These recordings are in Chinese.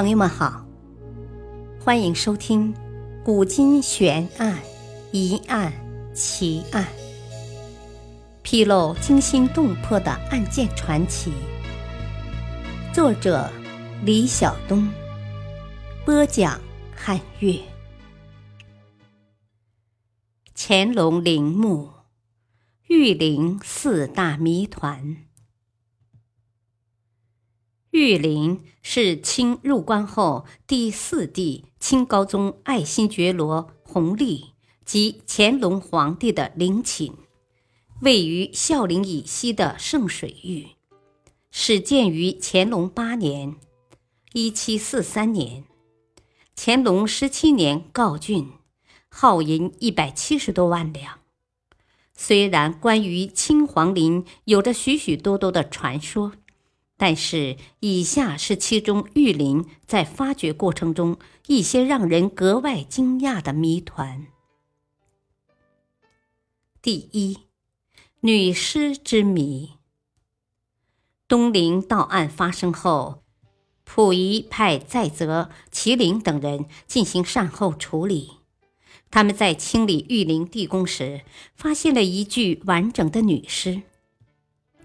朋友们好，欢迎收听《古今悬案、疑案、奇案》，披露惊心动魄的案件传奇。作者：李晓东，播讲：汉月。乾隆陵墓，玉陵四大谜团。玉林是清入关后第四帝清高宗爱新觉罗弘历及乾隆皇帝的陵寝，位于孝陵以西的圣水域，始建于乾隆八年（一七四三年），乾隆十七年告竣，耗银一百七十多万两。虽然关于清皇陵有着许许多多的传说。但是，以下是其中玉林在发掘过程中一些让人格外惊讶的谜团。第一，女尸之谜。东陵盗案发生后，溥仪派载泽、麒麟等人进行善后处理。他们在清理玉陵地宫时，发现了一具完整的女尸。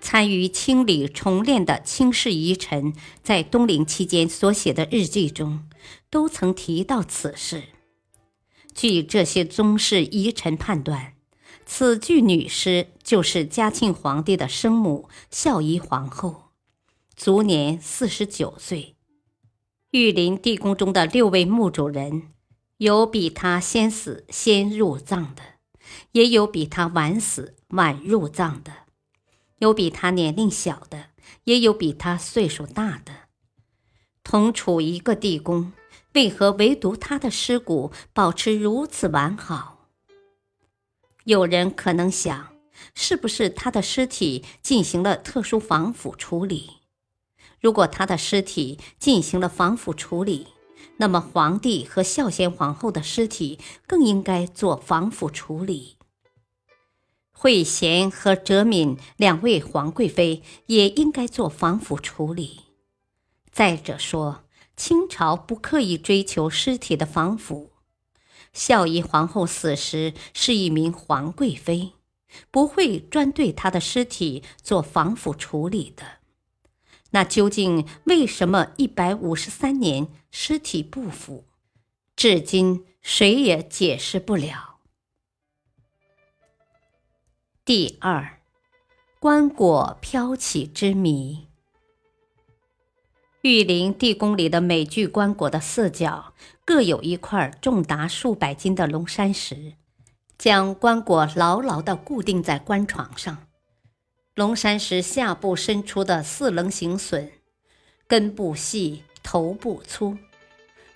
参与清理重炼的清室遗臣，在东陵期间所写的日记中，都曾提到此事。据这些宗室遗臣判断，此具女尸就是嘉庆皇帝的生母孝仪皇后，卒年四十九岁。玉林地宫中的六位墓主人，有比他先死先入葬的，也有比他晚死晚入葬的。有比他年龄小的，也有比他岁数大的。同处一个地宫，为何唯独他的尸骨保持如此完好？有人可能想，是不是他的尸体进行了特殊防腐处理？如果他的尸体进行了防腐处理，那么皇帝和孝贤皇后的尸体更应该做防腐处理。惠贤和哲敏两位皇贵妃也应该做防腐处理。再者说，清朝不刻意追求尸体的防腐。孝仪皇后死时是一名皇贵妃，不会专对她的尸体做防腐处理的。那究竟为什么一百五十三年尸体不腐？至今谁也解释不了。第二，棺椁飘起之谜。玉林地宫里的每具棺椁的四角各有一块重达数百斤的龙山石，将棺椁牢牢地固定在棺床上。龙山石下部伸出的四棱形榫，根部细，头部粗，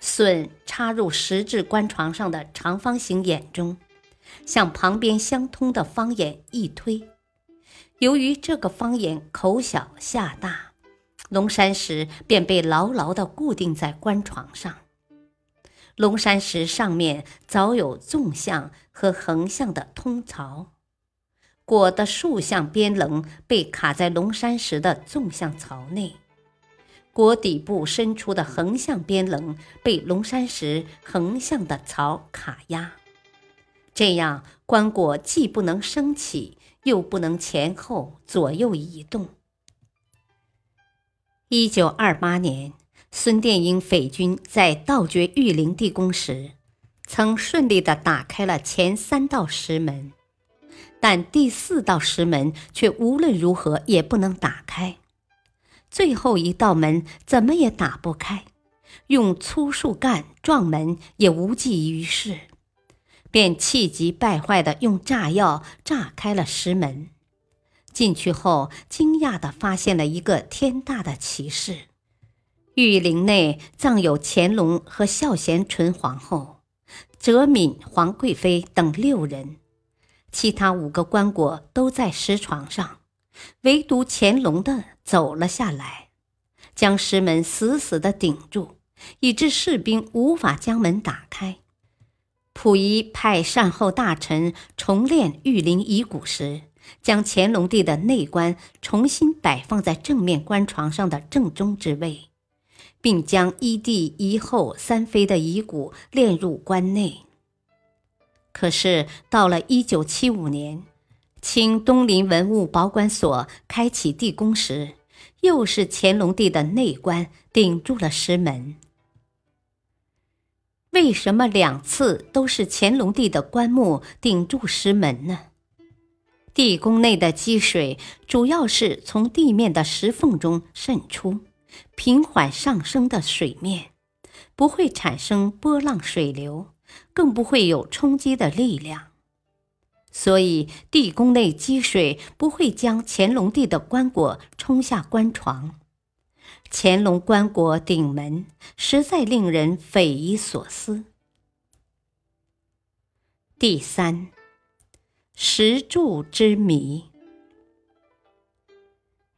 榫插入石质棺床上的长方形眼中。向旁边相通的方眼一推，由于这个方眼口小下大，龙山石便被牢牢地固定在棺床上。龙山石上面早有纵向和横向的通槽，椁的竖向边棱被卡在龙山石的纵向槽内，椁底部伸出的横向边棱被龙山石横向的槽卡压。这样，棺椁既不能升起，又不能前后左右移动。一九二八年，孙殿英匪军在盗掘玉陵地宫时，曾顺利地打开了前三道石门，但第四道石门却无论如何也不能打开。最后一道门怎么也打不开，用粗树干撞门也无济于事。便气急败坏地用炸药炸开了石门，进去后惊讶地发现了一个天大的奇事：玉陵内葬有乾隆和孝贤纯皇后、哲敏皇贵妃等六人，其他五个棺椁都在石床上，唯独乾隆的走了下来，将石门死死地顶住，以致士兵无法将门打开。溥仪派善后大臣重练玉陵遗骨时，将乾隆帝的内棺重新摆放在正面棺床上的正中之位，并将一帝一后三妃的遗骨炼入棺内。可是到了一九七五年，清东林文物保管所开启地宫时，又是乾隆帝的内棺顶住了石门。为什么两次都是乾隆帝的棺木顶住石门呢？地宫内的积水主要是从地面的石缝中渗出，平缓上升的水面，不会产生波浪水流，更不会有冲击的力量，所以地宫内积水不会将乾隆帝的棺椁冲下棺床。乾隆棺椁顶门实在令人匪夷所思。第三。石柱之谜。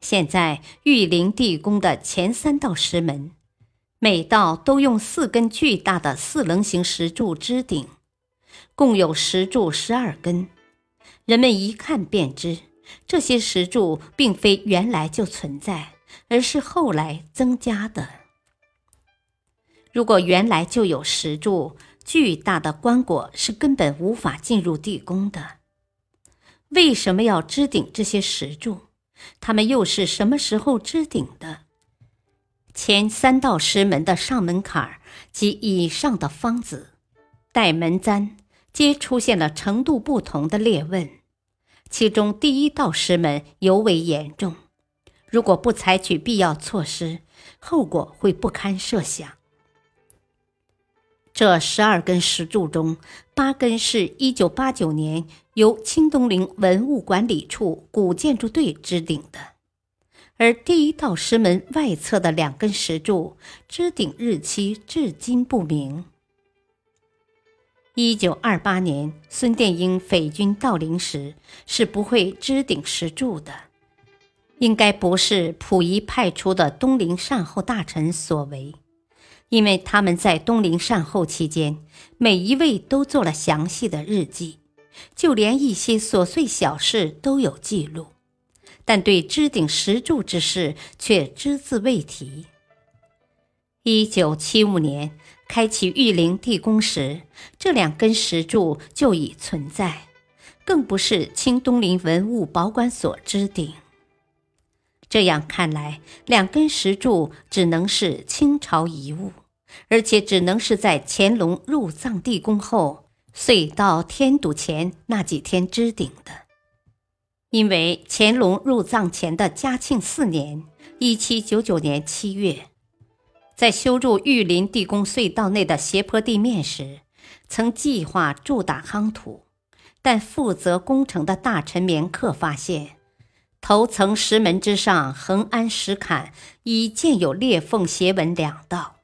现在玉陵地宫的前三道石门，每道都用四根巨大的四棱形石柱支顶，共有石柱十二根。人们一看便知，这些石柱并非原来就存在，而是后来增加的。如果原来就有石柱，巨大的棺椁是根本无法进入地宫的。为什么要支顶这些石柱？它们又是什么时候支顶的？前三道石门的上门槛及以上的方子、带门簪，皆出现了程度不同的裂纹。其中第一道石门尤为严重，如果不采取必要措施，后果会不堪设想。这十二根石柱中，八根是一九八九年由清东陵文物管理处古建筑队支顶的，而第一道石门外侧的两根石柱支顶日期至今不明。一九二八年孙殿英匪军到陵时是不会支顶石柱的，应该不是溥仪派出的东陵善后大臣所为。因为他们在东陵善后期间，每一位都做了详细的日记，就连一些琐碎小事都有记录，但对支顶石柱之事却只字未提。一九七五年开启玉陵地宫时，这两根石柱就已存在，更不是清东陵文物保管所支顶。这样看来，两根石柱只能是清朝遗物。而且只能是在乾隆入藏地宫后岁到添堵前那几天支顶的，因为乾隆入藏前的嘉庆四年（一七九九年七月），在修筑玉林地宫隧道内的斜坡地面时，曾计划筑打夯土，但负责工程的大臣棉客发现，头层石门之上横安石坎已见有裂缝斜纹两道。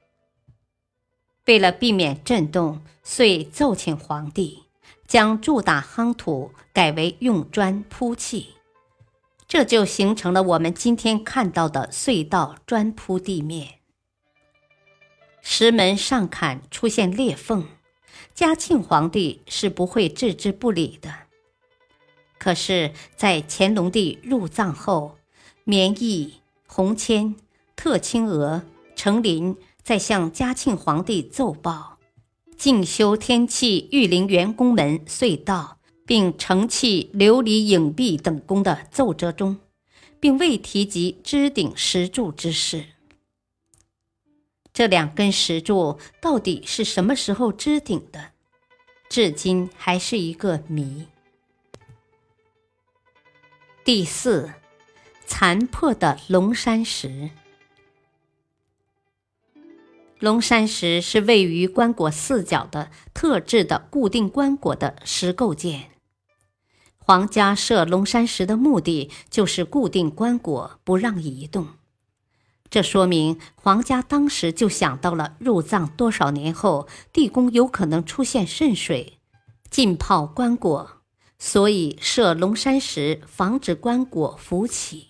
为了避免震动，遂奏请皇帝将筑打夯土改为用砖铺砌，这就形成了我们今天看到的隧道砖铺地面。石门上坎出现裂缝，嘉庆皇帝是不会置之不理的。可是，在乾隆帝入藏后，绵毅、洪谦、特清娥、成林。在向嘉庆皇帝奏报，进修天气玉陵园宫门隧道，并承砌琉璃影壁等宫的奏折中，并未提及支顶石柱之事。这两根石柱到底是什么时候支顶的，至今还是一个谜。第四，残破的龙山石。龙山石是位于棺椁四角的特制的固定棺椁的石构件。皇家设龙山石的目的就是固定棺椁，不让移动。这说明皇家当时就想到了入葬多少年后地宫有可能出现渗水、浸泡棺椁，所以设龙山石防止棺椁浮起。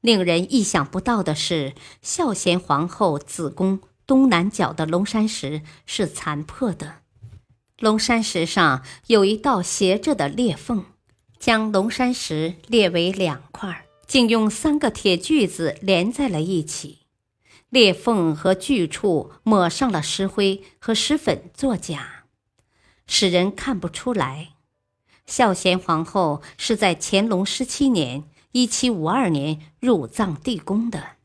令人意想不到的是，孝贤皇后子宫东南角的龙山石是残破的，龙山石上有一道斜着的裂缝，将龙山石裂为两块，竟用三个铁锯子连在了一起。裂缝和锯处抹上了石灰和石粉作假，使人看不出来。孝贤皇后是在乾隆十七年（一七五二年）入葬地宫的。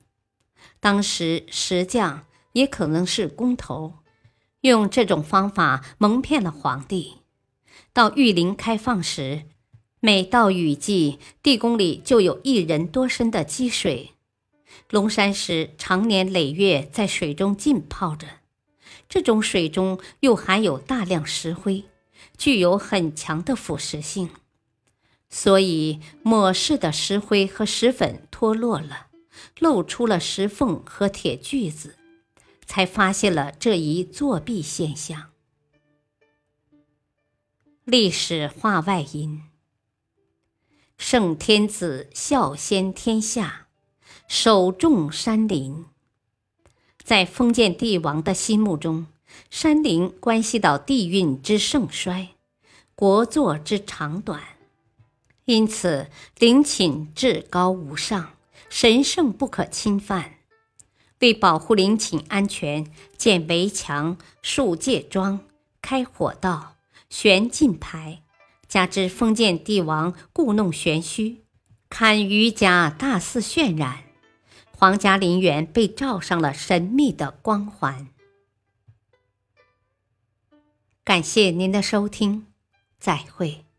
当时石匠也可能是工头，用这种方法蒙骗了皇帝。到玉陵开放时，每到雨季，地宫里就有一人多深的积水。龙山石常年累月在水中浸泡着，这种水中又含有大量石灰，具有很强的腐蚀性，所以抹拭的石灰和石粉脱落了，露出了石缝和铁锯子，才发现了这一作弊现象。历史话外音：圣天子孝先天下。首重山林，在封建帝王的心目中，山林关系到地运之盛衰、国祚之长短，因此陵寝至高无上、神圣不可侵犯。为保护陵寝安全，建围墙、树界桩、开火道、悬禁牌，加之封建帝王故弄玄虚，堪舆家大肆渲染。皇家陵园被罩上了神秘的光环。感谢您的收听，再会。